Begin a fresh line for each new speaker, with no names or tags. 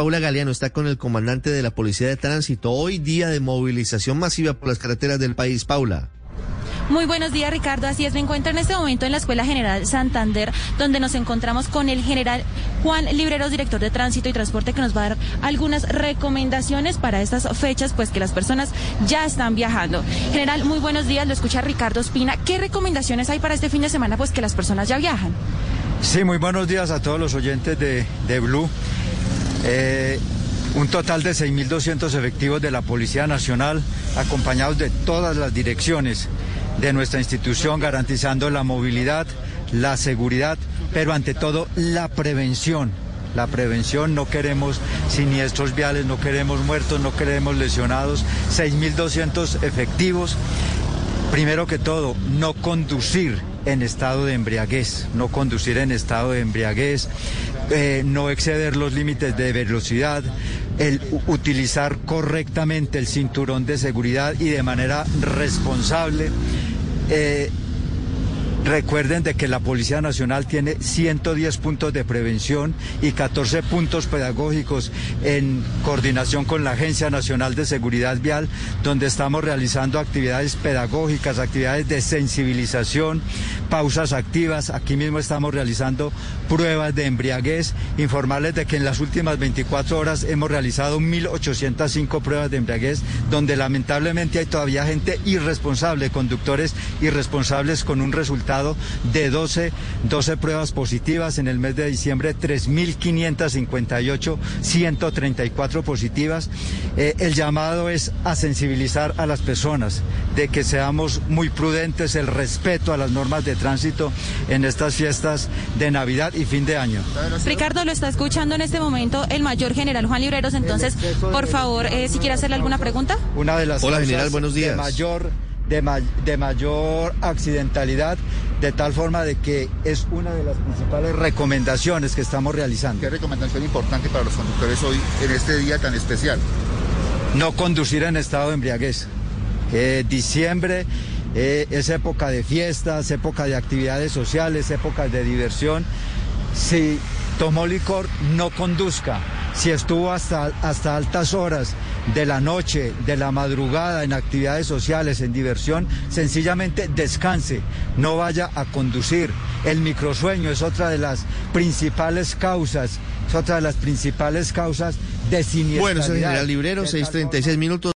Paula Galeano está con el comandante de la Policía de Tránsito. Hoy día de movilización masiva por las carreteras del país. Paula.
Muy buenos días, Ricardo. Así es, me encuentro en este momento en la Escuela General Santander, donde nos encontramos con el general Juan Libreros, director de Tránsito y Transporte, que nos va a dar algunas recomendaciones para estas fechas, pues que las personas ya están viajando. General, muy buenos días. Lo escucha Ricardo Espina. ¿Qué recomendaciones hay para este fin de semana, pues que las personas ya viajan?
Sí, muy buenos días a todos los oyentes de, de Blue. Eh, un total de 6.200 efectivos de la Policía Nacional, acompañados de todas las direcciones de nuestra institución, garantizando la movilidad, la seguridad, pero ante todo la prevención. La prevención, no queremos siniestros viales, no queremos muertos, no queremos lesionados. 6.200 efectivos. Primero que todo, no conducir en estado de embriaguez, no conducir en estado de embriaguez, eh, no exceder los límites de velocidad, el utilizar correctamente el cinturón de seguridad y de manera responsable. Eh, Recuerden de que la Policía Nacional tiene 110 puntos de prevención y 14 puntos pedagógicos en coordinación con la Agencia Nacional de Seguridad Vial, donde estamos realizando actividades pedagógicas, actividades de sensibilización, pausas activas. Aquí mismo estamos realizando pruebas de embriaguez. Informarles de que en las últimas 24 horas hemos realizado 1.805 pruebas de embriaguez, donde lamentablemente hay todavía gente irresponsable, conductores irresponsables con un resultado de 12, 12 pruebas positivas. En el mes de diciembre, 3.558, 134 positivas. Eh, el llamado es a sensibilizar a las personas de que seamos muy prudentes, el respeto a las normas de tránsito en estas fiestas de Navidad y fin de año.
Ricardo, lo está escuchando en este momento el mayor general Juan Libreros. Entonces, por favor, eh, si quiere hacerle alguna pregunta.
Una de las
Hola, general, buenos días.
De mayor de, de, mayor accidentalidad, de tal forma de que es una de las principales recomendaciones que estamos realizando.
¿Qué recomendación importante para los conductores hoy en este día tan especial?
No conducir en estado de embriaguez. Eh, diciembre eh, es época de fiestas, época de actividades sociales, época de diversión. Si tomó licor, no conduzca. Si estuvo hasta, hasta altas horas de la noche, de la madrugada, en actividades sociales, en diversión, sencillamente descanse, no vaya a conducir. El microsueño es otra de las principales causas, es otra de las principales causas de siniestralidad.
Bueno, general Librero, 6.36 minutos.